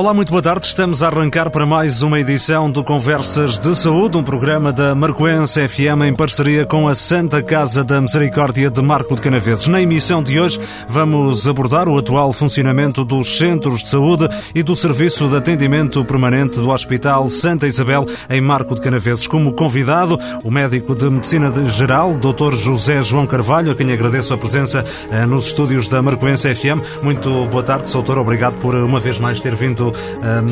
Olá, muito boa tarde. Estamos a arrancar para mais uma edição do Conversas de Saúde, um programa da Marcoense FM em parceria com a Santa Casa da Misericórdia de Marco de Canaveses. Na emissão de hoje vamos abordar o atual funcionamento dos centros de saúde e do serviço de atendimento permanente do Hospital Santa Isabel em Marco de Canaveses. Como convidado, o médico de Medicina Geral, Dr. José João Carvalho, a quem agradeço a presença eh, nos estúdios da Marcoense FM. Muito boa tarde, doutor. Obrigado por uma vez mais ter vindo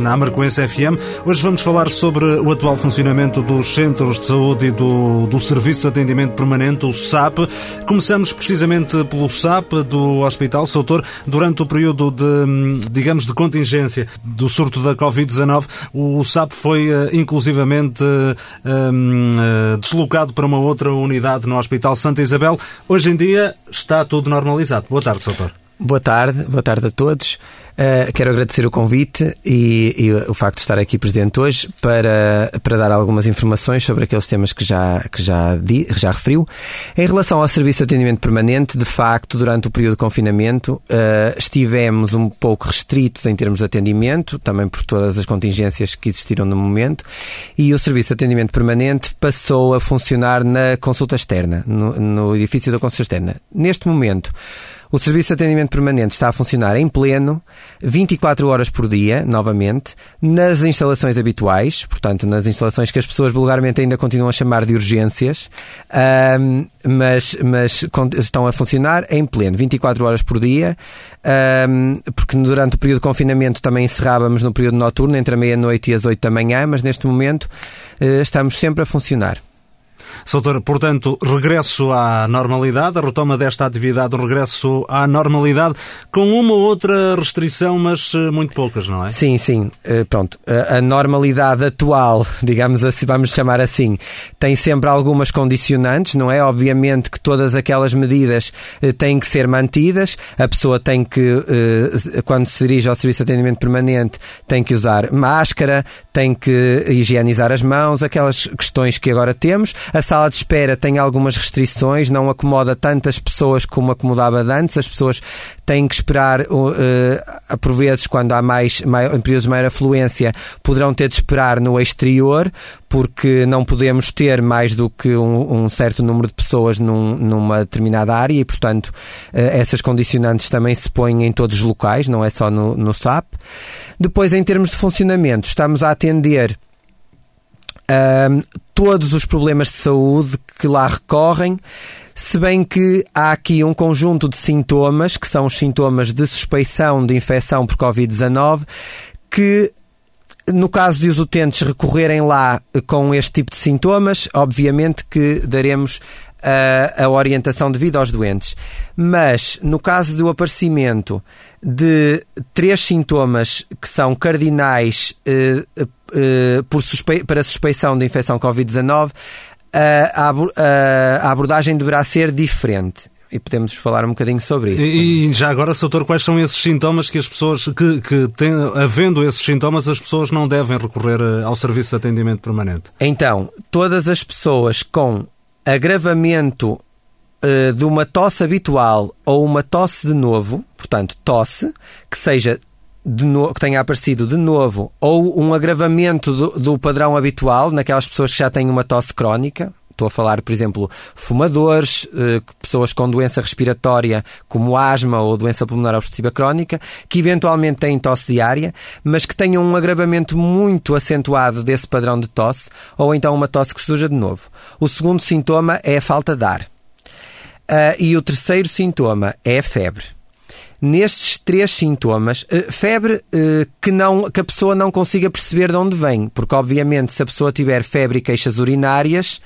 na Marcoense FM. Hoje vamos falar sobre o atual funcionamento dos centros de saúde e do, do Serviço de Atendimento Permanente, o SAP. Começamos precisamente pelo SAP do Hospital Soutor. Durante o período de, digamos, de contingência do surto da Covid-19, o SAP foi eh, inclusivamente eh, deslocado para uma outra unidade no Hospital Santa Isabel. Hoje em dia está tudo normalizado. Boa tarde, Soutor. Boa tarde, boa tarde a todos. Uh, quero agradecer o convite e, e, o facto de estar aqui presente hoje para, para dar algumas informações sobre aqueles temas que já, que já, di, já referiu. Em relação ao Serviço de Atendimento Permanente, de facto, durante o período de confinamento, uh, estivemos um pouco restritos em termos de atendimento, também por todas as contingências que existiram no momento, e o Serviço de Atendimento Permanente passou a funcionar na consulta externa, no, no edifício da consulta externa. Neste momento, o Serviço de Atendimento Permanente está a funcionar em pleno, 24 horas por dia, novamente, nas instalações habituais, portanto, nas instalações que as pessoas vulgarmente ainda continuam a chamar de urgências, um, mas, mas estão a funcionar em pleno, 24 horas por dia, um, porque durante o período de confinamento também encerrávamos no período noturno, entre a meia-noite e as 8 da manhã, mas neste momento uh, estamos sempre a funcionar. Soutor, portanto, regresso à normalidade, a retoma desta atividade, o regresso à normalidade, com uma ou outra restrição, mas eh, muito poucas, não é? Sim, sim. Eh, pronto. A normalidade atual, digamos assim, vamos chamar assim, tem sempre algumas condicionantes, não é? Obviamente que todas aquelas medidas eh, têm que ser mantidas, a pessoa tem que, quando se dirige ao serviço de atendimento permanente, tem que usar máscara, tem que higienizar as mãos, aquelas questões que agora temos. A sala de espera tem algumas restrições, não acomoda tantas pessoas como acomodava antes. As pessoas têm que esperar, uh, por vezes, quando há mais, mais, em períodos de maior afluência, poderão ter de esperar no exterior, porque não podemos ter mais do que um, um certo número de pessoas num, numa determinada área e, portanto, uh, essas condicionantes também se põem em todos os locais, não é só no, no SAP. Depois, em termos de funcionamento, estamos a atender um, todos os problemas de saúde que lá recorrem, se bem que há aqui um conjunto de sintomas, que são os sintomas de suspeição de infecção por Covid-19, que no caso de os utentes recorrerem lá com este tipo de sintomas, obviamente que daremos a, a orientação devida aos doentes. Mas, no caso do aparecimento de três sintomas que são cardinais eh, por suspe para suspeição de infecção Covid-19, a, a abordagem deverá ser diferente e podemos falar um bocadinho sobre isso. E, e já agora, doutor, quais são esses sintomas que as pessoas, que, que havendo esses sintomas, as pessoas não devem recorrer eh, ao serviço de atendimento permanente? Então, todas as pessoas com agravamento uh, de uma tosse habitual ou uma tosse de novo, portanto, tosse, que seja no, que tenha aparecido de novo, ou um agravamento do, do padrão habitual naquelas pessoas que já têm uma tosse crónica, Estou a falar, por exemplo, fumadores, eh, pessoas com doença respiratória, como asma ou doença pulmonar obstrutiva crónica, que eventualmente têm tosse diária, mas que tenham um agravamento muito acentuado desse padrão de tosse, ou então uma tosse que surja de novo. O segundo sintoma é a falta de ar. Uh, e o terceiro sintoma é a febre nestes três sintomas, eh, febre que, não, que a pessoa não consiga perceber de onde vem, porque obviamente se a pessoa tiver febre e queixas urinárias,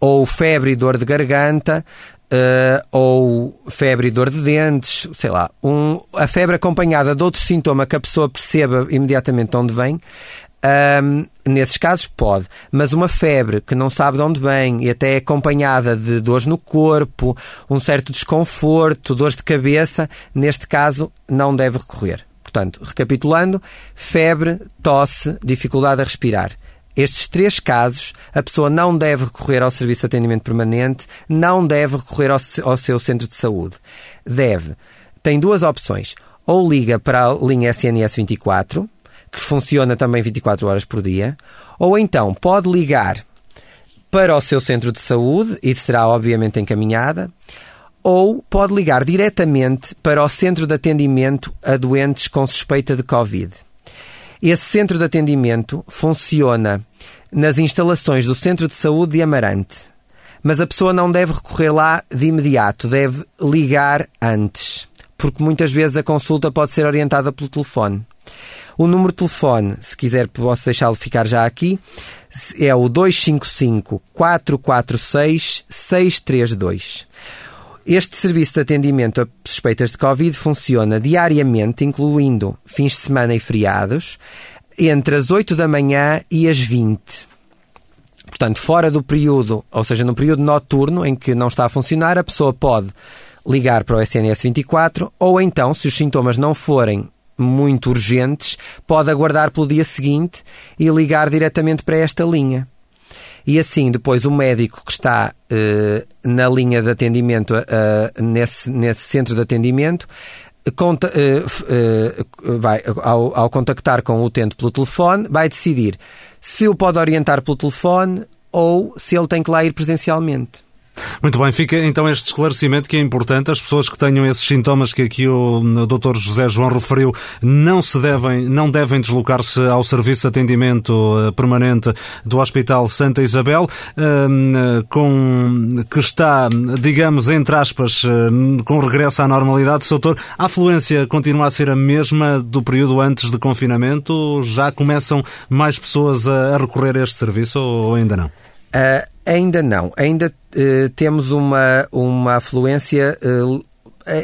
ou febre e dor de garganta, uh, ou febre e dor de dentes, sei lá, um, a febre acompanhada de outro sintoma que a pessoa perceba imediatamente de onde vem, um, nesses casos pode, mas uma febre que não sabe de onde vem e até é acompanhada de dores no corpo, um certo desconforto, dores de cabeça, neste caso não deve recorrer. Portanto, recapitulando, febre, tosse, dificuldade a respirar. Estes três casos, a pessoa não deve recorrer ao Serviço de Atendimento Permanente, não deve recorrer ao, ao seu centro de saúde. Deve. Tem duas opções. Ou liga para a linha SNS 24, que funciona também 24 horas por dia, ou então pode ligar para o seu centro de saúde e será obviamente encaminhada, ou pode ligar diretamente para o centro de atendimento a doentes com suspeita de Covid. Esse centro de atendimento funciona nas instalações do Centro de Saúde de Amarante. Mas a pessoa não deve recorrer lá de imediato, deve ligar antes, porque muitas vezes a consulta pode ser orientada pelo telefone. O número de telefone, se quiser, posso deixá-lo ficar já aqui, é o 255 446 632. Este serviço de atendimento a suspeitas de Covid funciona diariamente, incluindo fins de semana e feriados, entre as 8 da manhã e as 20. Portanto, fora do período, ou seja, no período noturno em que não está a funcionar, a pessoa pode ligar para o SNS 24 ou então, se os sintomas não forem muito urgentes, pode aguardar pelo dia seguinte e ligar diretamente para esta linha. E assim, depois, o médico que está uh, na linha de atendimento, uh, nesse, nesse centro de atendimento, conta, uh, vai, ao, ao contactar com o utente pelo telefone, vai decidir se o pode orientar pelo telefone ou se ele tem que lá ir presencialmente. Muito bem, fica então este esclarecimento que é importante. As pessoas que tenham esses sintomas que aqui o Dr. José João referiu não se devem, não devem deslocar-se ao serviço de atendimento eh, permanente do Hospital Santa Isabel, ehm, com que está, digamos, entre aspas, eh, com regresso à normalidade. Doutor, a afluência continua a ser a mesma do período antes de confinamento? Já começam mais pessoas a recorrer a este serviço ou ainda não? Uh, ainda não. Ainda uh, temos uma, uma afluência uh,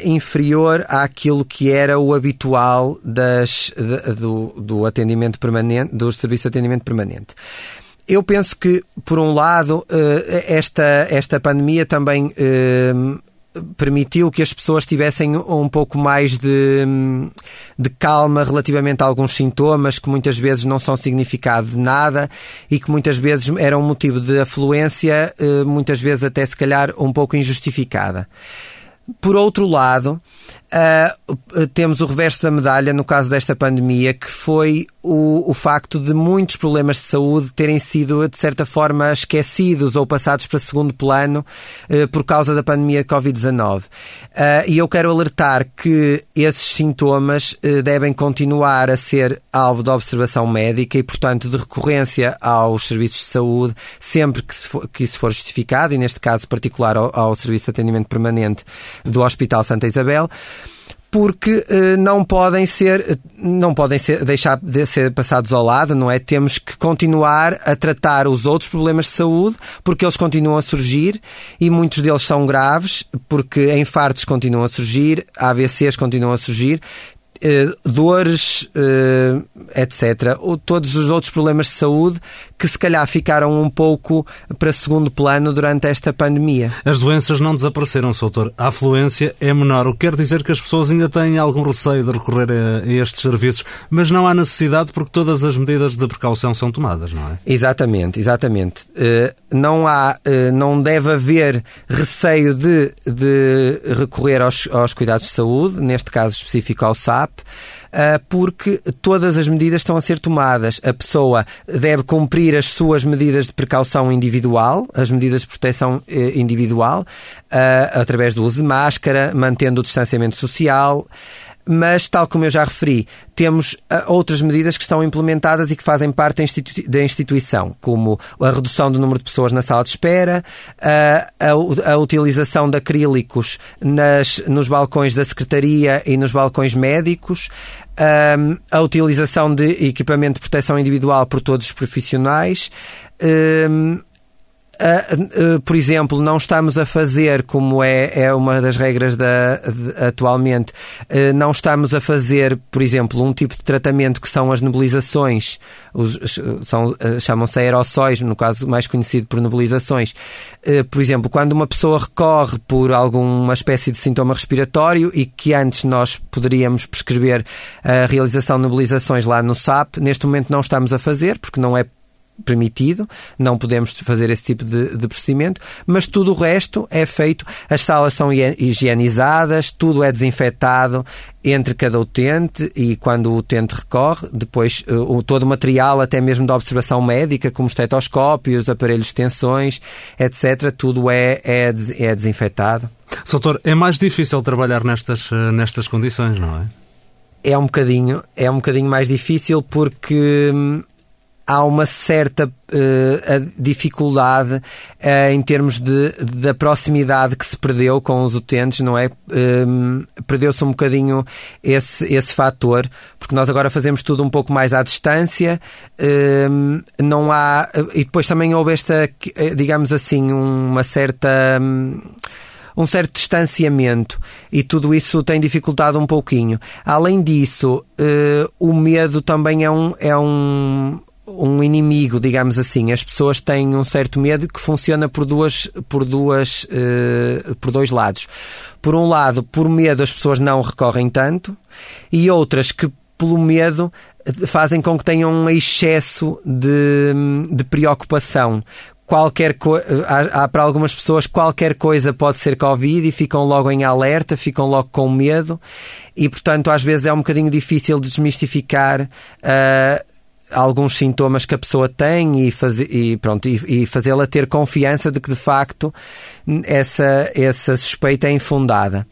inferior àquilo que era o habitual das, de, do, do atendimento permanente, do serviço de atendimento permanente. Eu penso que, por um lado, esta, esta pandemia também permitiu que as pessoas tivessem um pouco mais de, de, calma relativamente a alguns sintomas que muitas vezes não são significado de nada e que muitas vezes eram motivo de afluência, eh, muitas vezes até se calhar um pouco injustificada. Por outro lado, uh, temos o reverso da medalha no caso desta pandemia, que foi o, o facto de muitos problemas de saúde terem sido, de certa forma, esquecidos ou passados para segundo plano uh, por causa da pandemia Covid-19. Uh, e eu quero alertar que esses sintomas devem continuar a ser alvo de observação médica e, portanto, de recorrência aos serviços de saúde sempre que, for, que isso for justificado, e neste caso particular ao, ao Serviço de Atendimento Permanente do Hospital Santa Isabel porque uh, não podem ser não podem ser, deixar de ser passados ao lado, não é? Temos que continuar a tratar os outros problemas de saúde, porque eles continuam a surgir e muitos deles são graves, porque infartos continuam a surgir, AVCs continuam a surgir. Uh, dores, uh, etc. Ou todos os outros problemas de saúde que se calhar ficaram um pouco para segundo plano durante esta pandemia. As doenças não desapareceram, doutor. A afluência é menor, o que quer dizer que as pessoas ainda têm algum receio de recorrer a, a estes serviços, mas não há necessidade porque todas as medidas de precaução são tomadas, não é? Exatamente, exatamente. Uh, não há, uh, não deve haver receio de, de recorrer aos, aos cuidados de saúde, neste caso específico ao SAP. Ah, porque todas as medidas estão a ser tomadas. A pessoa deve cumprir as suas medidas de precaução individual, as medidas de proteção eh, individual, ah, através do uso de máscara, mantendo o distanciamento social mas, tal como eu já referi, temos uh, outras medidas que estão implementadas e que fazem parte da, da instituição, como a redução do número de pessoas na sala de espera, uh, a, a, utilização de acrílicos nas, nos balcões da secretaria e nos balcões médicos, uh, a utilização de equipamento de proteção individual por todos os profissionais Uh, por exemplo, não estamos a fazer, como é, é uma das regras da, de, atualmente, uh, não estamos a fazer, por exemplo, um tipo de tratamento que são as nebulizações, são, chamam-se aerossóis, no caso mais conhecido por nebulizações. por exemplo, quando uma pessoa recorre por alguma espécie de sintoma respiratório e que antes nós poderíamos prescrever a realização de nebulizações lá no SAP, neste momento não estamos a fazer, porque não é permitido, não podemos fazer esse tipo de, de, procedimento, mas tudo o resto é feito, as salas são higienizadas, tudo é desinfetado entre cada utente e quando o utente recorre, depois uh, todo o material, até mesmo da observação médica, como estetoscópios, aparelhos de tensões, etc., tudo é, é, é desinfetado. Soutor, é mais difícil trabalhar nestas, eh, nestas condições, não é? É um bocadinho, é um bocadinho mais difícil porque hum, há uma certa uh, dificuldade uh, em termos de, da proximidade que se perdeu com os utentes, não é? Um, Perdeu-se um bocadinho esse, esse fator, porque nós agora fazemos tudo um pouco mais à distância, um, não há. E depois também houve esta, digamos assim, uma certa. Um, um certo distanciamento e tudo isso tem dificultado um pouquinho. Além disso, uh, o medo também é um, é um, um inimigo, digamos assim. As pessoas têm um certo medo que funciona por duas, por duas, uh, por dois lados. Por um lado, por medo as pessoas não recorrem tanto e outras que pelo medo fazem com que tenham um excesso de, de preocupação. Qualquer há, há para algumas pessoas qualquer coisa pode ser Covid e ficam logo em alerta, ficam logo com medo e portanto às vezes é um bocadinho difícil desmistificar uh, alguns sintomas que a pessoa tem e, faz, e, pronto, e, e fazê-la ter confiança de que de facto essa, essa suspeita é infundada.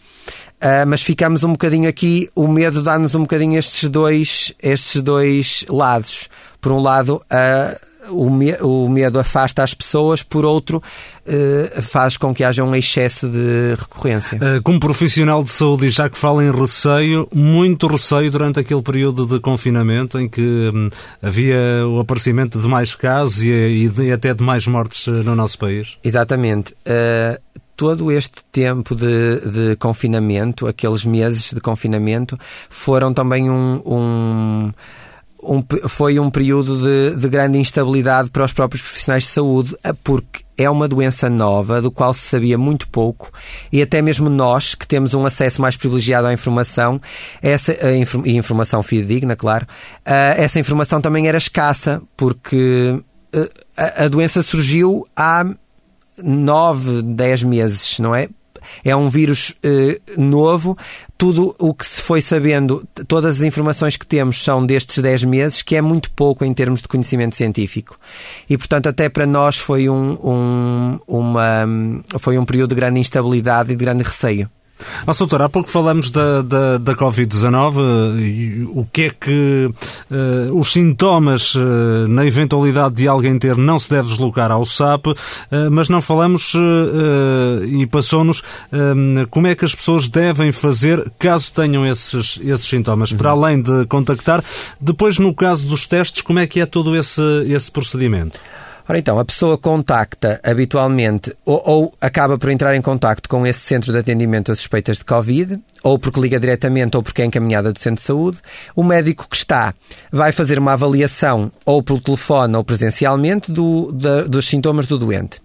Uh, mas ficamos um bocadinho aqui, o medo dá-nos um bocadinho estes dois, estes dois lados. Por um lado, uh, o, me, o medo afasta as pessoas, por outro, uh, faz com que haja um excesso de recorrência. Uh, como profissional de saúde, já que fala em receio, muito receio durante aquele período de confinamento em que um, havia o aparecimento de mais casos e, e, de, até de mais mortes eh, no nosso país? Exatamente. Uh, todo este tempo de, de, confinamento, aqueles meses de confinamento, foram também um, um um, foi um período de, de, grande instabilidade para os próprios profissionais de saúde, eh, porque é uma doença nova, do qual se sabia muito pouco, e até mesmo nós, que temos um acesso mais privilegiado à informação, essa, a informação fidedigna, claro, eh, essa informação também era escassa, porque eh, a doença surgiu há nove, dez meses, não é? É um vírus eh, novo. Tudo o que se foi sabendo, todas as informações que temos são destes 10 meses, que é muito pouco em termos de conhecimento científico. E, portanto, até para nós foi um, um, uma, foi um período de grande instabilidade e de grande receio. Ah, doutor, há pouco falamos da, da, da Covid-19 o que é que uh, os sintomas uh, na eventualidade de alguém ter não se deve deslocar ao SAP, uh, mas não falamos e passou-nos como é que as pessoas devem fazer caso tenham esses, esses sintomas, uhum. para além de contactar. Depois, no caso dos testes, como é que é todo esse, esse procedimento? Ora então, a pessoa contacta habitualmente ou, ou, acaba por entrar em contacto com esse centro de atendimento a suspeitas de Covid, ou porque liga diretamente ou porque é encaminhada do centro de saúde. O médico que está vai fazer uma avaliação ou por telefone ou presencialmente do, da, dos sintomas do doente.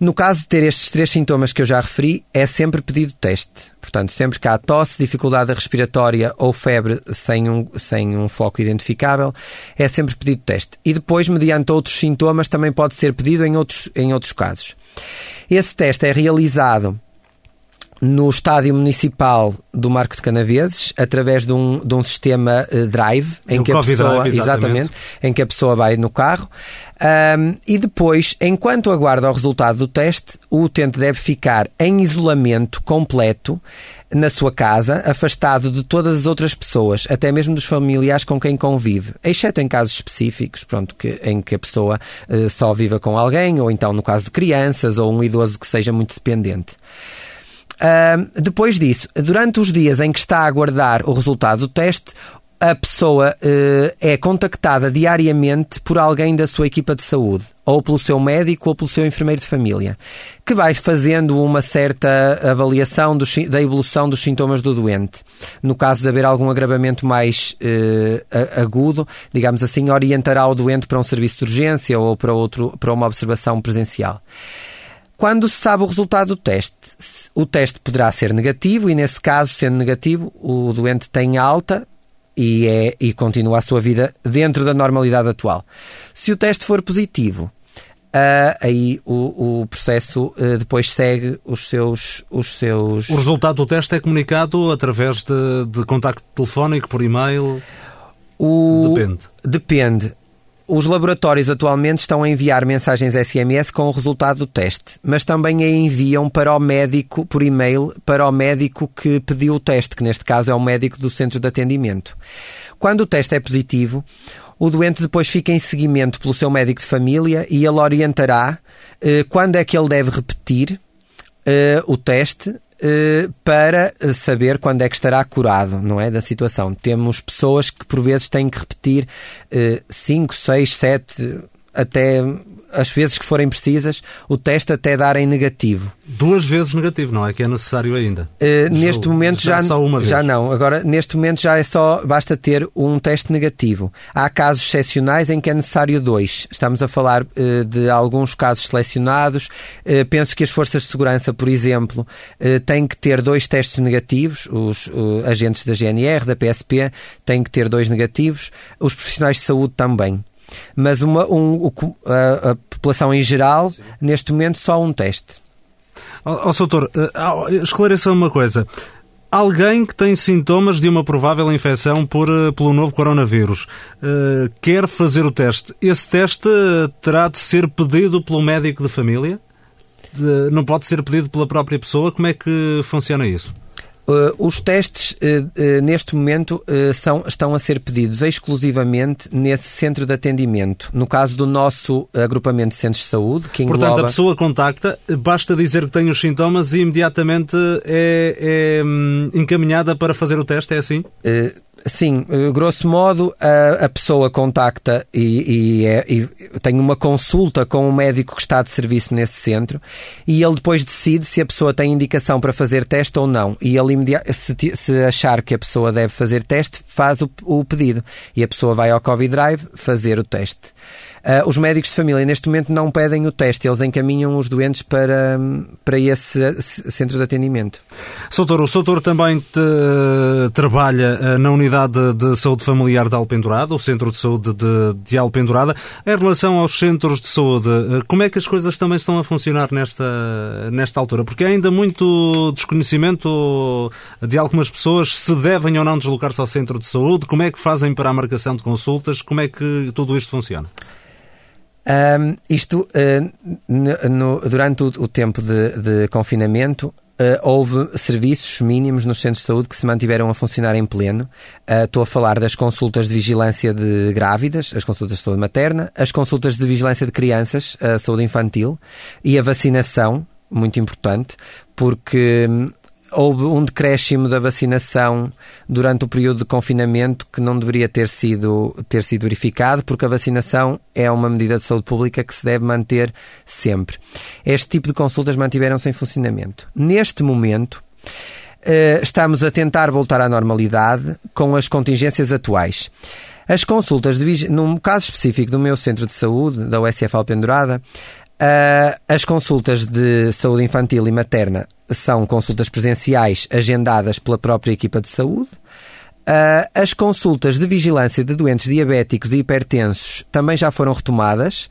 No caso de ter estes três sintomas que eu já referi, é sempre pedido teste. Portanto, sempre que há tosse, dificuldade respiratória ou febre sem um, sem um foco identificável, é sempre pedido teste. E depois, mediante outros sintomas, também pode ser pedido em outros, em outros casos. Esse teste é realizado no estádio municipal do Marco de Canaveses, através de um, de um sistema uh, drive, em que, a pessoa, drive, exatamente. exatamente. em que a pessoa vai no carro. Um, e depois, enquanto aguarda o resultado do teste, o utente deve ficar em isolamento completo na sua casa, afastado de todas as outras pessoas, até mesmo dos familiares com quem convive, exceto em casos específicos, pronto, que, em que a pessoa uh, só viva com alguém, ou então no caso de crianças ou um idoso que seja muito dependente. Uh, depois disso, durante os dias em que está a aguardar o resultado do teste, a pessoa uh, é contactada diariamente por alguém da sua equipa de saúde, ou pelo seu médico ou pelo seu enfermeiro de família, que vai fazendo uma certa avaliação do, da evolução dos sintomas do doente. No caso de haver algum agravamento mais uh, agudo, digamos assim, orientará o doente para um serviço de urgência ou para, outro, para uma observação presencial. Quando se sabe o resultado do teste, o teste poderá ser negativo e, nesse caso, sendo negativo, o doente tem alta e, é, e continua a sua vida dentro da normalidade atual. Se o teste for positivo, Uh, aí o, o processo uh, depois segue os seus, os seus. O resultado do teste é comunicado através de, de contacto telefónico, por e-mail? O... Depende. Depende. Os laboratórios atualmente estão a enviar mensagens SMS com o resultado do teste, mas também a enviam para o médico, por e-mail, para o médico que pediu o teste, que neste caso é o médico do centro de atendimento. Quando o teste é positivo, o doente depois fica em seguimento pelo seu médico de família e ele orientará eh, quando é que ele deve repetir eh, o teste para saber quando é que estará curado, não é? Da situação. Temos pessoas que por vezes têm que repetir 5, 6, 7, até as vezes que forem precisas, o teste até dar em negativo. Duas vezes negativo, não é que é necessário ainda? Uh, neste momento já, já, já não. Agora, neste momento já é só, basta ter um teste negativo. Há casos excepcionais em que é necessário dois. Estamos a falar uh, de alguns casos selecionados. Uh, penso que as forças de segurança, por exemplo, têm que ter dois testes negativos. Os agentes da GNR, da PSP, têm que ter dois negativos. Os profissionais de saúde também mas uma, um, a, a, população em geral, Sim. neste momento, só um teste. Ó, oh, doutor, uh, esclareça uma coisa. Alguém que tem sintomas de uma provável infecção por, uh, pelo novo coronavírus uh, quer fazer o teste. Esse teste terá de ser pedido pelo médico de família? De, não pode ser pedido pela própria pessoa? Como é que funciona isso? Uh, os testes, uh, uh, neste momento, são, estão a ser pedidos exclusivamente nesse centro de atendimento. No caso do nosso agrupamento de centros de saúde, que engloba... Portanto, a pessoa contacta, basta dizer que tem os sintomas e imediatamente é, é hum, encaminhada para fazer o teste, é assim? Sim, eh, grosso modo, a, a pessoa contacta e, e, é, e, tem uma consulta com o médico que está de serviço nesse centro e ele depois decide se a pessoa tem indicação para fazer teste ou não. E ele, se, se achar que a pessoa deve fazer teste, faz o, o pedido. E a pessoa vai ao Covid Drive fazer o teste. Uh, os médicos de família neste momento não pedem o teste, eles encaminham os doentes para, para esse centro de atendimento. Soutor, o Soutor também te, trabalha uh, na unidade de saúde familiar de Alpendurada, o centro de saúde de, de Alpendurada. Em relação aos centros de saúde, uh, como é que as coisas também estão a funcionar nesta, nesta altura? Porque há ainda muito desconhecimento de algumas pessoas se devem ou não deslocar-se ao centro de saúde, como é que fazem para a marcação de consultas, como é que tudo isto funciona? Um, isto, uh, no, durante o, o tempo de, de confinamento, Uh, houve serviços mínimos nos centros de saúde que se mantiveram a funcionar em pleno. Uh, estou a falar das consultas de vigilância de grávidas, as consultas de saúde materna, as consultas de vigilância de crianças, a saúde infantil e a vacinação, muito importante, porque hum, houve um decréscimo da vacinação durante o período de confinamento que não deveria ter sido, ter sido verificado, porque a vacinação é uma medida de saúde pública que se deve manter sempre. Este tipo de consultas mantiveram-se em funcionamento. Neste momento, eh, estamos a tentar voltar à normalidade com as contingências atuais. As consultas, de, no caso específico do meu centro de saúde, da USF Alpendurada, Uh, as consultas de saúde infantil e materna são consultas presenciais agendadas pela própria equipa de saúde. Uh, as consultas de vigilância de doentes diabéticos e hipertensos também já foram retomadas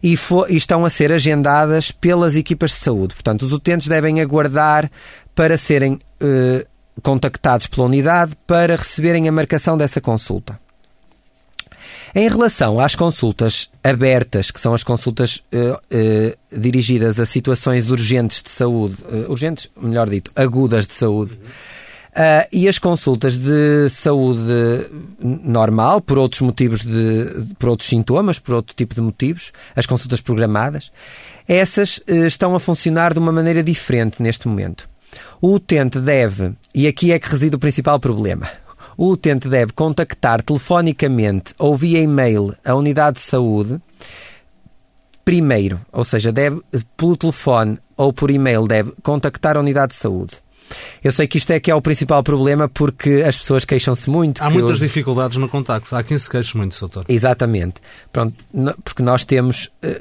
e, e, estão a ser agendadas pelas equipas de saúde. Portanto, os utentes devem aguardar para serem uh, contactados pela unidade para receberem a marcação dessa consulta. Em relação às consultas abertas, que são as consultas uh, uh, dirigidas a situações urgentes de saúde, uh, urgentes, melhor dito, agudas de saúde, e as consultas de saúde normal, por outros motivos, de, por outros sintomas, por outro tipo de motivos, as consultas programadas, essas estão a funcionar de uma maneira diferente neste momento. O utente deve, e aqui é que reside o principal problema, o utente deve contactar telefonicamente ou via e-mail a unidade de saúde primeiro, ou seja, deve, pelo telefone ou por e-mail, deve contactar a unidade de saúde. Eu sei que isto é que é o principal problema porque as pessoas queixam-se muito. Há muitas dificuldades no contacto. Há quem se queixe muito, doutor. Exatamente. Pronto, porque nós temos eh,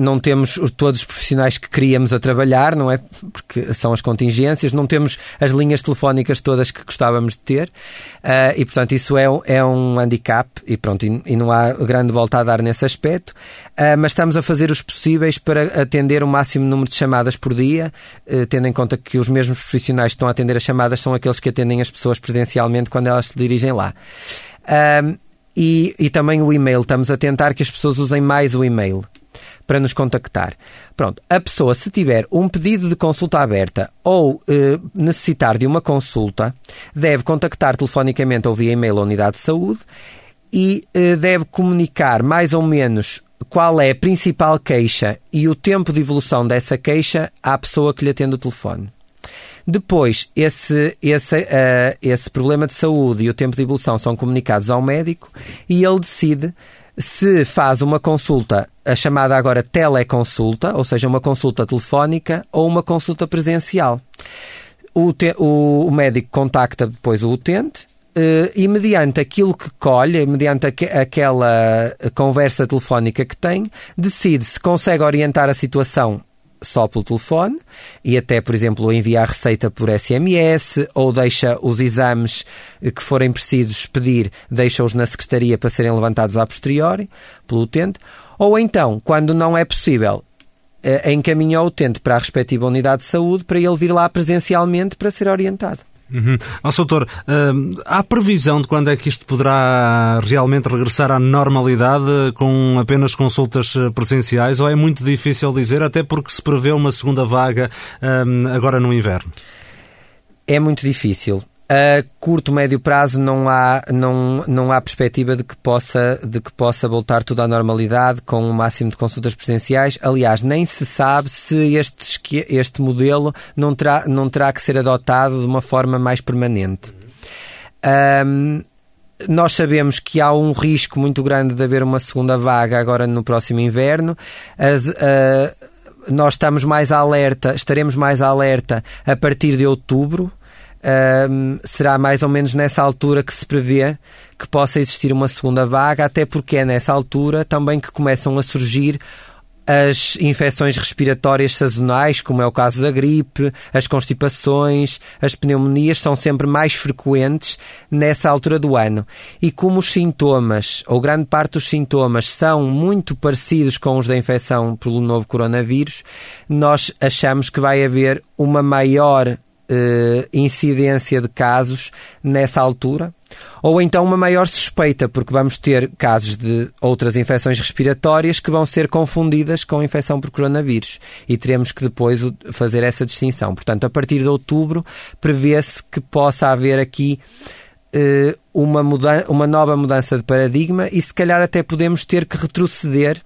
não temos todos os profissionais que queríamos a trabalhar, não é? Porque são as contingências, não temos as linhas telefónicas todas que gostávamos de ter uh, e, portanto, isso é, é um handicap e, pronto, e, não há grande volta a dar nesse aspecto, uh, mas estamos a fazer os possíveis para atender o máximo número de chamadas por dia, tendo em conta que os mesmos profissionais que estão a atender as chamadas são aqueles que atendem as pessoas presencialmente quando elas se dirigem lá. E, e também o e-mail, estamos a tentar que as pessoas usem mais o e-mail para nos contactar. Pronto, a pessoa, se tiver um pedido de consulta aberta ou eh, necessitar de uma consulta, deve contactar telefonicamente ou via e-mail a unidade de saúde e eh, deve comunicar mais ou menos qual é a principal queixa e o tempo de evolução dessa queixa à pessoa que lhe atende o telefone. Depois, esse, esse, uh, esse problema de saúde e o tempo de evolução são comunicados ao médico e ele decide se faz uma consulta, a chamada agora teleconsulta, ou seja, uma consulta telefónica ou uma consulta presencial. O, o, o médico contacta depois o utente Uh, e mediante aquilo que colhe, mediante aqu aquela conversa telefónica que tem, decide se consegue orientar a situação só pelo telefone e até, por exemplo, enviar receita por SMS ou deixa os exames que forem precisos pedir, deixa-os na secretaria para serem levantados a posteriori pelo utente, ou então, quando não é possível, eh, encaminha o utente para a respectiva unidade de saúde para ele vir lá presencialmente para ser orientado. Uhum. Oh, doutor, uh, há previsão de quando é que isto poderá realmente regressar à normalidade com apenas consultas eh, presenciais ou é muito difícil dizer, até porque se prevê uma segunda vaga uh, agora no inverno? É muito difícil. A curto, médio prazo não há, não, não há perspectiva de que, possa, de que possa voltar tudo à normalidade com o um máximo de consultas presenciais. Aliás, nem se sabe se este, este modelo não terá, não terá que ser adotado de uma forma mais permanente. Um, nós sabemos que há um risco muito grande de haver uma segunda vaga agora no próximo inverno. As, uh, nós estamos mais alerta, estaremos mais alerta a partir de outubro um, será mais ou menos nessa altura que se prevê que possa existir uma segunda vaga, até porque é nessa altura também que começam a surgir as infecções respiratórias sazonais, como é o caso da gripe, as constipações, as pneumonias são sempre mais frequentes nessa altura do ano. E como os sintomas, ou grande parte dos sintomas, são muito parecidos com os da infecção pelo novo coronavírus, nós achamos que vai haver uma maior uh, incidência de casos nessa altura, ou então uma maior suspeita, porque vamos ter casos de outras infecções respiratórias que vão ser confundidas com infecção por coronavírus e teremos que depois fazer essa distinção. Portanto, a partir de outubro, prevê-se que possa haver aqui uh, uma, mudança, uma nova mudança de paradigma e se calhar até podemos ter que retroceder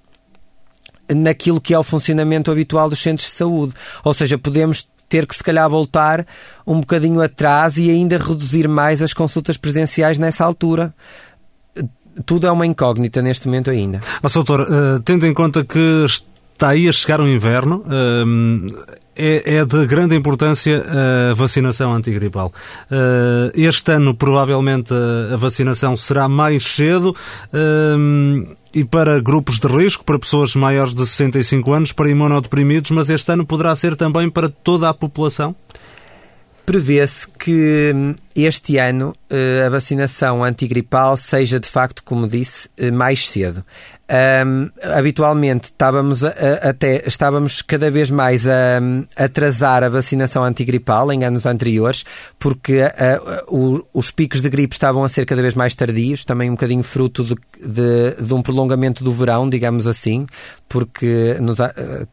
naquilo que é o funcionamento habitual dos centros de saúde. Ou seja, podemos ter que se calhar voltar um bocadinho atrás e ainda reduzir mais as consultas presenciais nessa altura tudo é uma incógnita neste momento ainda. Oh, doutor, uh, tendo em conta que está aí a chegar o inverno, uh, é, é, de grande importância a vacinação antigripal. Uh, este ano, provavelmente, a vacinação será mais cedo e para grupos de risco, para pessoas maiores de 65 anos, para imunodeprimidos, mas este ano poderá ser também para toda a população? Prevê-se que hum, este ano eh, a vacinação antigripal seja, de facto, como disse, eh, mais cedo. Um, habitualmente estávamos a, a, até estávamos cada vez mais a, a atrasar a vacinação antigripal em anos anteriores, porque o, os picos de gripe estavam a ser cada vez mais tardios, também um bocadinho fruto de, de, de um prolongamento do verão, digamos assim, porque nos,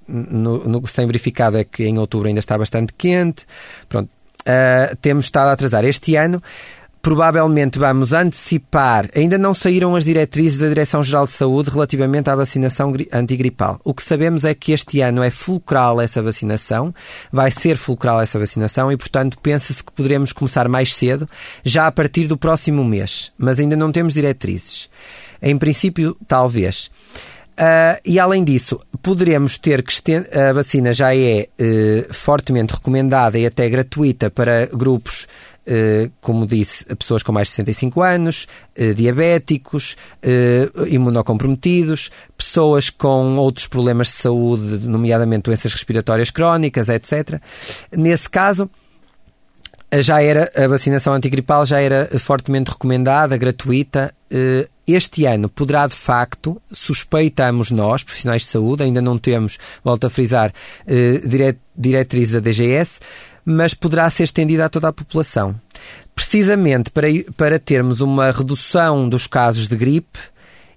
no, no, sem verificado é que em outubro ainda está bastante quente. Pronto, uh, temos estado a atrasar. Este ano provavelmente vamos antecipar, ainda não saíram as diretrizes da Direção-Geral de Saúde relativamente à vacinação antigripal. O que sabemos é que este ano é fulcral essa vacinação, vai ser fulcral essa vacinação e, portanto, pensa-se que poderemos começar mais cedo, já a partir do próximo mês, mas ainda não temos diretrizes. Em princípio, talvez. Uh, e além disso, poderemos ter que a vacina já é uh, fortemente recomendada e até gratuita para grupos como disse, pessoas com mais de 65 anos, uh, diabéticos, uh, imunocomprometidos, pessoas com outros problemas de saúde, nomeadamente doenças respiratórias crónicas, etc. Nesse caso, já era a vacinação antigripal já era fortemente recomendada, gratuita. Este ano poderá de facto, suspeitamos nós, profissionais de saúde, ainda não temos, volto a frisar, diretrizes da DGS, mas poderá ser estendida a toda a população. Precisamente para, para termos uma redução dos casos de gripe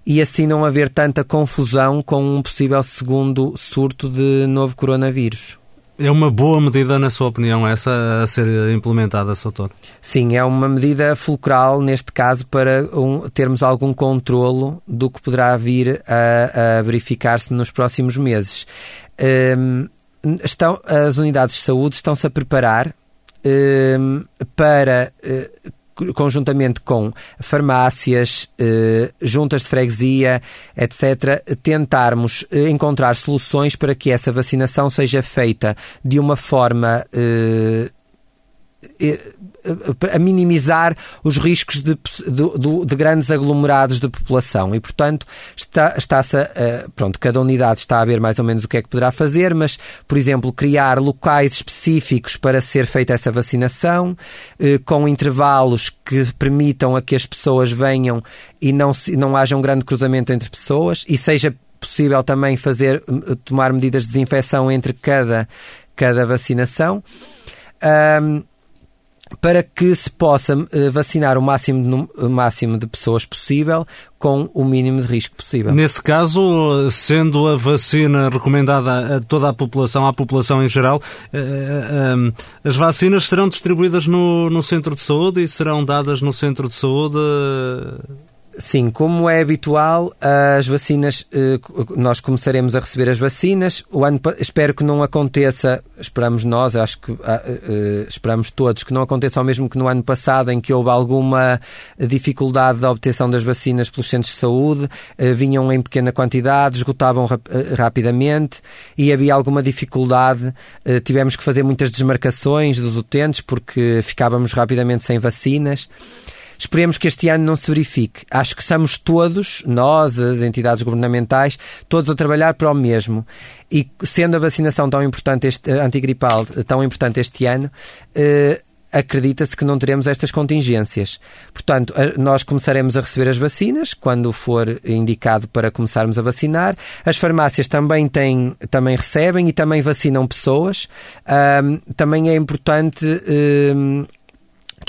e assim não haver tanta confusão com um possível segundo surto de novo coronavírus. É uma boa medida, na sua opinião, essa a ser implementada, Soutor? Sim, é uma medida fulcral, neste caso, para um, termos algum controlo do que poderá vir a, a verificar-se nos próximos meses. Um, estão, as unidades de saúde estão-se a preparar um, para, uh, conjuntamente com farmácias, uh, juntas de freguesia, etc., tentarmos uh, encontrar soluções para que essa vacinação seja feita de uma forma a minimizar os riscos de, de, de, grandes aglomerados de população e, portanto, está, está-se a, pronto, cada unidade está a ver mais ou menos o que é que poderá fazer, mas, por exemplo, criar locais específicos para ser feita essa vacinação, eh, com intervalos que permitam a que as pessoas venham e não, não haja um grande cruzamento entre pessoas e seja possível também fazer, tomar medidas de desinfecção entre cada, cada vacinação. Um, para que se possa eh, vacinar o máximo, o máximo de pessoas possível com o mínimo de risco possível. Nesse caso, sendo a vacina recomendada a toda a população, à população em geral, eh, eh, as vacinas serão distribuídas no, no centro de saúde e serão dadas no centro de saúde Sim, como é habitual, as vacinas, eh, nós começaremos a receber as vacinas. O ano, espero que não aconteça, esperamos nós, acho que ah, eh, eh, esperamos todos, que não aconteça o mesmo que no ano passado, em que houve alguma dificuldade da obtenção das vacinas pelos centros de saúde, vinham em pequena quantidade, esgotavam rapidamente e havia alguma dificuldade. Tivemos que fazer muitas desmarcações dos utentes porque ficávamos rapidamente sem vacinas. Esperemos que este ano não se verifique. Acho que estamos todos, nós, as entidades governamentais, todos a trabalhar para o mesmo. E sendo a vacinação tão importante, este, antigripal, tão importante este ano, eh, acredita-se que não teremos estas contingências. Portanto, nós começaremos a receber as vacinas quando for indicado para começarmos a vacinar. As farmácias também têm, também recebem e também vacinam pessoas. Um, também é importante um,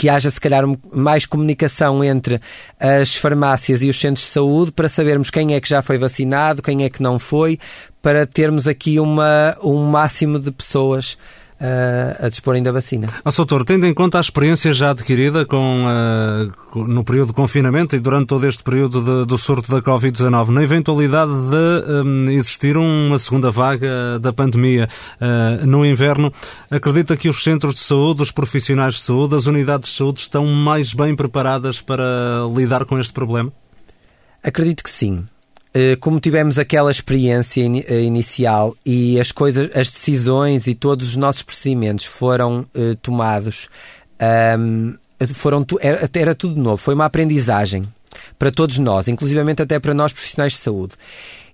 que haja, se calhar, mais comunicação entre as farmácias e os centros de saúde para sabermos quem é que já foi vacinado, quem é que não foi, para termos aqui uma, um máximo de pessoas uh, a disporem da vacina. Ah, doutor, tendo em conta a experiência já adquirida com, uh, no período de confinamento e durante todo este período de, do surto da Covid-19, na eventualidade de um, existir uma segunda vaga da pandemia uh, no inverno, acredita que os centros de saúde, os profissionais de saúde, as unidades de saúde estão mais bem preparadas para lidar com este problema? Acredito que sim. Eh, como tivemos aquela experiência eh, inicial e as coisas, as decisões e todos os nossos procedimentos foram uh, tomados, um, foram era, era, tudo novo, foi uma aprendizagem para todos nós, inclusivamente até para nós profissionais de saúde.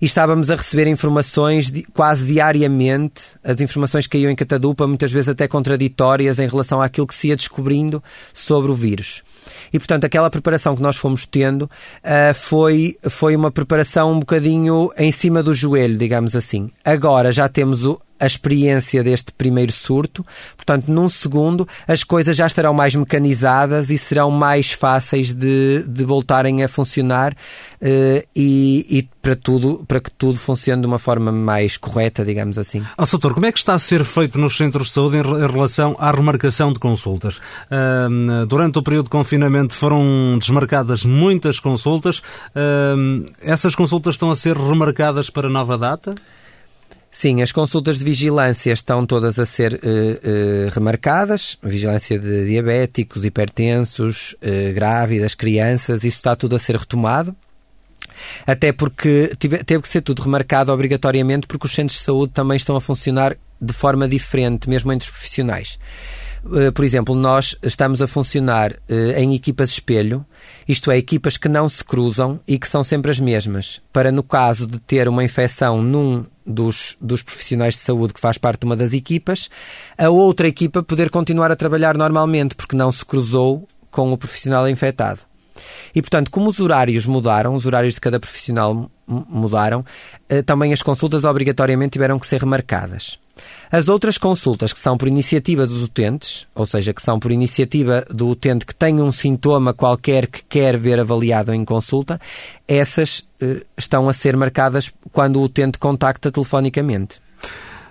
E estávamos a receber informações de, quase diariamente, as informações caíam em catadupa, muitas vezes até contraditórias em relação àquilo que se ia descobrindo sobre o vírus. E, portanto, aquela preparação que nós fomos tendo uh, foi, foi uma preparação um bocadinho em cima do joelho, digamos assim. Agora já temos o, a experiência deste primeiro surto. Portanto, num segundo, as coisas já estarão mais mecanizadas e serão mais fáceis de, de voltarem a funcionar uh, e, e, para, tudo, para que tudo funcione de uma forma mais correta, digamos assim. Oh, Soutor, como é que está a ser feito nos centros de saúde em relação à remarcação de consultas? Uh, durante o período de confinamento foram desmarcadas muitas consultas. Essas consultas estão a ser remarcadas para nova data? Sim, as consultas de vigilância estão todas a ser uh, uh, remarcadas. Vigilância de diabéticos, hipertensos, uh, grávidas, crianças, isso está tudo a ser retomado. Até porque tive, teve que ser tudo remarcado obrigatoriamente, porque os centros de saúde também estão a funcionar de forma diferente, mesmo entre os profissionais. Por exemplo, nós estamos a funcionar em equipas espelho, isto é, equipas que não se cruzam e que são sempre as mesmas, para no caso de ter uma infecção num dos, dos profissionais de saúde que faz parte de uma das equipas, a outra equipa poder continuar a trabalhar normalmente, porque não se cruzou com o profissional infectado. E, portanto, como os horários mudaram, os horários de cada profissional mudaram, eh, também as consultas obrigatoriamente tiveram que ser remarcadas. As outras consultas que são por iniciativa dos utentes, ou seja, que são por iniciativa do utente que tem um sintoma qualquer que quer ver avaliado em consulta, essas eh, estão a ser marcadas quando o utente contacta telefonicamente.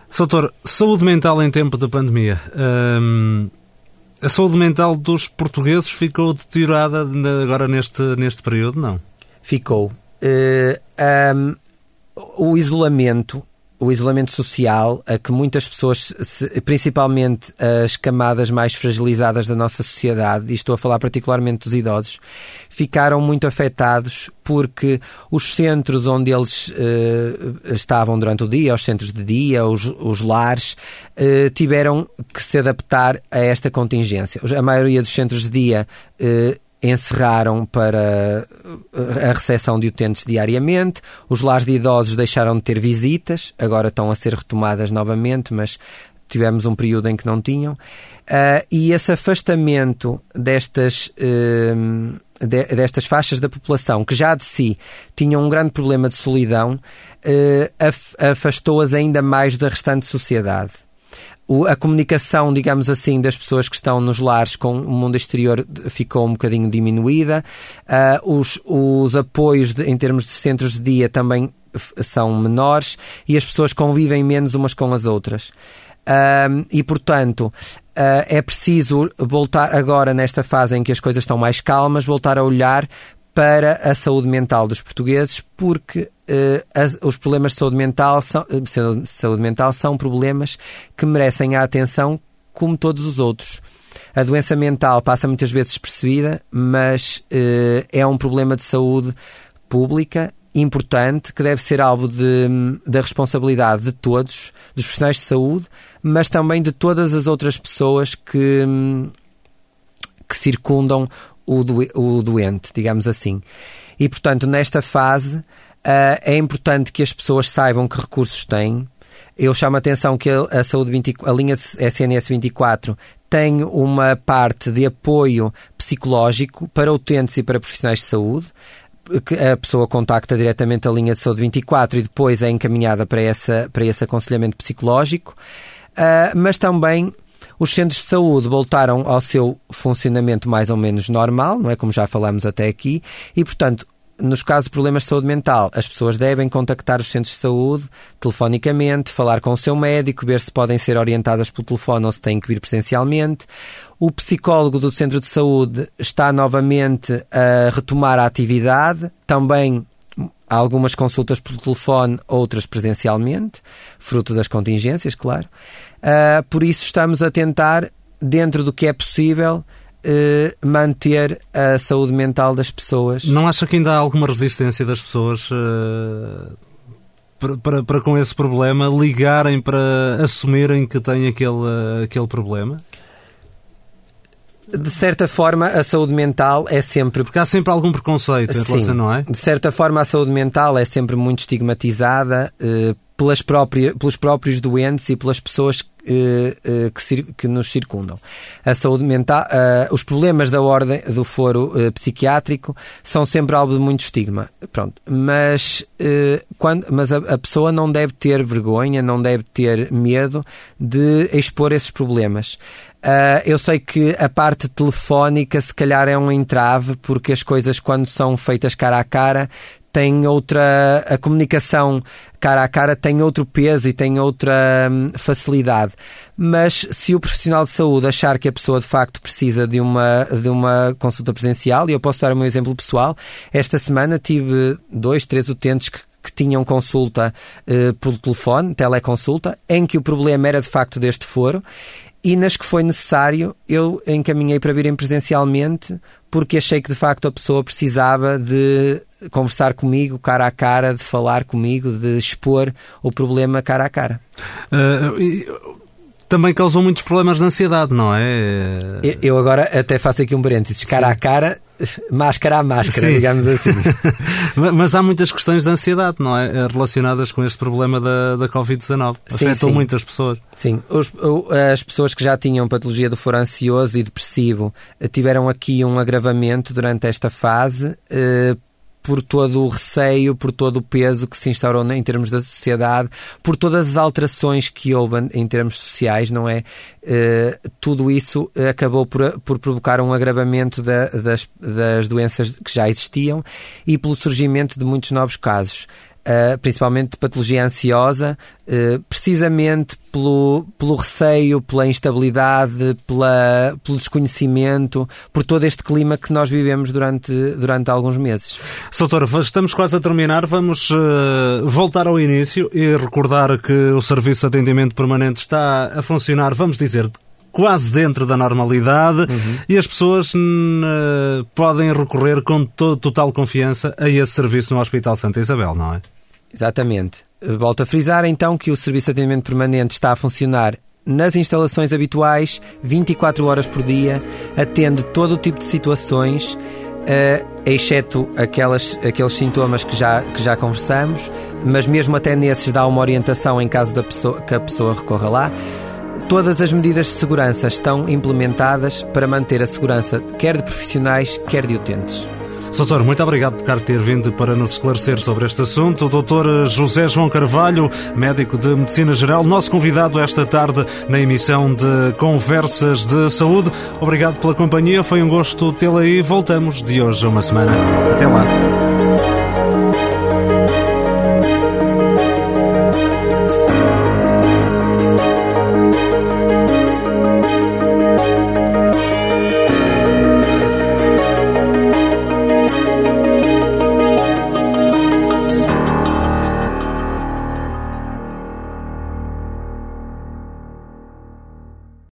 Soutor, saúde mental em tempo de pandemia. Hum, a saúde mental dos portugueses ficou deteriorada agora neste, neste período, não? Ficou. Uh, um, o isolamento o isolamento social a que muitas pessoas, principalmente as camadas mais fragilizadas da nossa sociedade, e estou a falar particularmente dos idosos, ficaram muito afetados porque os centros onde eles uh, estavam durante o dia, os centros de dia, os, os lares, uh, tiveram que se adaptar a esta contingência. A maioria dos centros de dia uh, encerraram para a recepção de utentes diariamente, os lares de idosos deixaram de ter visitas, agora estão a ser retomadas novamente, mas tivemos um período em que não tinham. Uh, e esse afastamento destas, uh, de, destas faixas da população, que já de si tinham um grande problema de solidão, uh, afastou-as ainda mais da restante sociedade a comunicação, digamos assim, das pessoas que estão nos lares com o mundo exterior ficou um bocadinho diminuída. Uh, os, os apoios de, em termos de centros de dia também são menores e as pessoas convivem menos umas com as outras. Uh, e, portanto, uh, é preciso voltar agora, nesta fase em que as coisas estão mais calmas, voltar a olhar para a saúde mental dos portugueses, porque uh, as, os problemas de saúde mental, são, uh, saúde mental são problemas que merecem a atenção como todos os outros. A doença mental passa muitas vezes despercebida, mas uh, é um problema de saúde pública importante que deve ser alvo de, da responsabilidade de todos, dos profissionais de saúde, mas também de todas as outras pessoas que, que circundam o, do, o doente, digamos assim. E, portanto, nesta fase, uh, é importante que as pessoas saibam que recursos têm. Eu chamo a atenção que a, saúde 20, a linha SNS 24 tem uma parte de apoio psicológico para utentes e para profissionais de saúde que a pessoa contacta diretamente a linha de saúde 24 e depois é encaminhada para, essa, para esse aconselhamento psicológico, uh, mas também os centros de saúde voltaram ao seu funcionamento mais ou menos normal, não é? Como já falamos até aqui, e portanto nos casos de problemas de saúde mental, as pessoas devem contactar os centros de saúde telefonicamente, falar com o seu médico, ver se podem ser orientadas pelo telefone ou se têm que vir presencialmente. O psicólogo do centro de saúde está novamente a retomar a atividade, também algumas consultas por telefone, outras presencialmente, fruto das contingências, claro. Uh, por isso estamos a tentar, dentro do que é possível, uh, manter a saúde mental das pessoas. Não acha que ainda há alguma resistência das pessoas uh, para, para, para, com esse problema ligarem para assumirem que têm aquele, aquele problema? de certa forma, a saúde mental é sempre. Porque há sempre algum preconceito em relação, não é? De certa forma, a saúde mental é sempre muito estigmatizada eh, pelas próprias, pelos próprios doentes e pelas pessoas eh, eh, que, que, nos circundam. A saúde mental, eh, os problemas da ordem do foro psiquiátrico são sempre algo de muito estigma. Pronto, mas, quando, mas a, a, pessoa não deve ter vergonha, não deve ter medo de expor esses problemas. Eu sei que a parte telefónica se calhar é um entrave, porque as coisas, quando são feitas cara a cara, tem outra. A comunicação cara a cara tem outro peso e tem outra hum, facilidade. Mas se o profissional de saúde achar que a pessoa de facto precisa de uma, de uma consulta presencial, e eu posso dar o meu exemplo pessoal, esta semana tive dois, três utentes que que tinham consulta uh, por telefone, teleconsulta, em que o problema era de facto deste foro e nas que foi necessário eu encaminhei para virem presencialmente porque achei que de facto a pessoa precisava de conversar comigo cara a cara, de falar comigo, de expor o problema cara a cara. Uh, e também causou muitos problemas de ansiedade, não é? Eu agora até faço aqui um parênteses, cara Sim. a cara, máscara a máscara, Sim. digamos assim. Mas há muitas questões de ansiedade, não é? Relacionadas com este problema da, da Covid-19. Afetam muitas pessoas. Sim, Os, as pessoas que já tinham patologia do foro ansioso e depressivo eh, tiveram aqui um agravamento durante esta fase eh, por todo o receio, por todo o peso que se instaurou em termos da sociedade, por todas as alterações que houve em termos sociais, não é? Uh, tudo isso acabou por, por provocar um agravamento da, das, das doenças que já existiam e pelo surgimento de muitos novos casos uh, principalmente de patologia ansiosa, uh, precisamente pelo, pelo receio, pela instabilidade, pela, pelo desconhecimento, por todo este clima que nós vivemos durante, durante alguns meses. Soutor, estamos quase a terminar. Vamos uh, voltar ao início e recordar que o Serviço de Atendimento Permanente está a funcionar, vamos dizer, quase dentro da normalidade uhum. e as pessoas podem recorrer com total confiança a esse serviço no Hospital Santa Isabel, não é? Exatamente. Volto a frisar então que o Serviço de Atendimento Permanente está a funcionar nas instalações habituais, 24 horas por dia, atende todo o tipo de situações, uh, exceto aquelas, aqueles sintomas que já, que já conversamos, mas mesmo até nesses dá uma orientação em caso da pessoa, que a pessoa recorra lá. Todas as medidas de segurança estão implementadas para manter a segurança quer de profissionais, quer de utentes. Doutor, muito obrigado por ter vindo para nos esclarecer sobre este assunto. O doutor José João Carvalho, médico de Medicina Geral, nosso convidado esta tarde na emissão de Conversas de Saúde. Obrigado pela companhia, foi um gosto tê-la aí. Voltamos de hoje a uma semana. Até lá.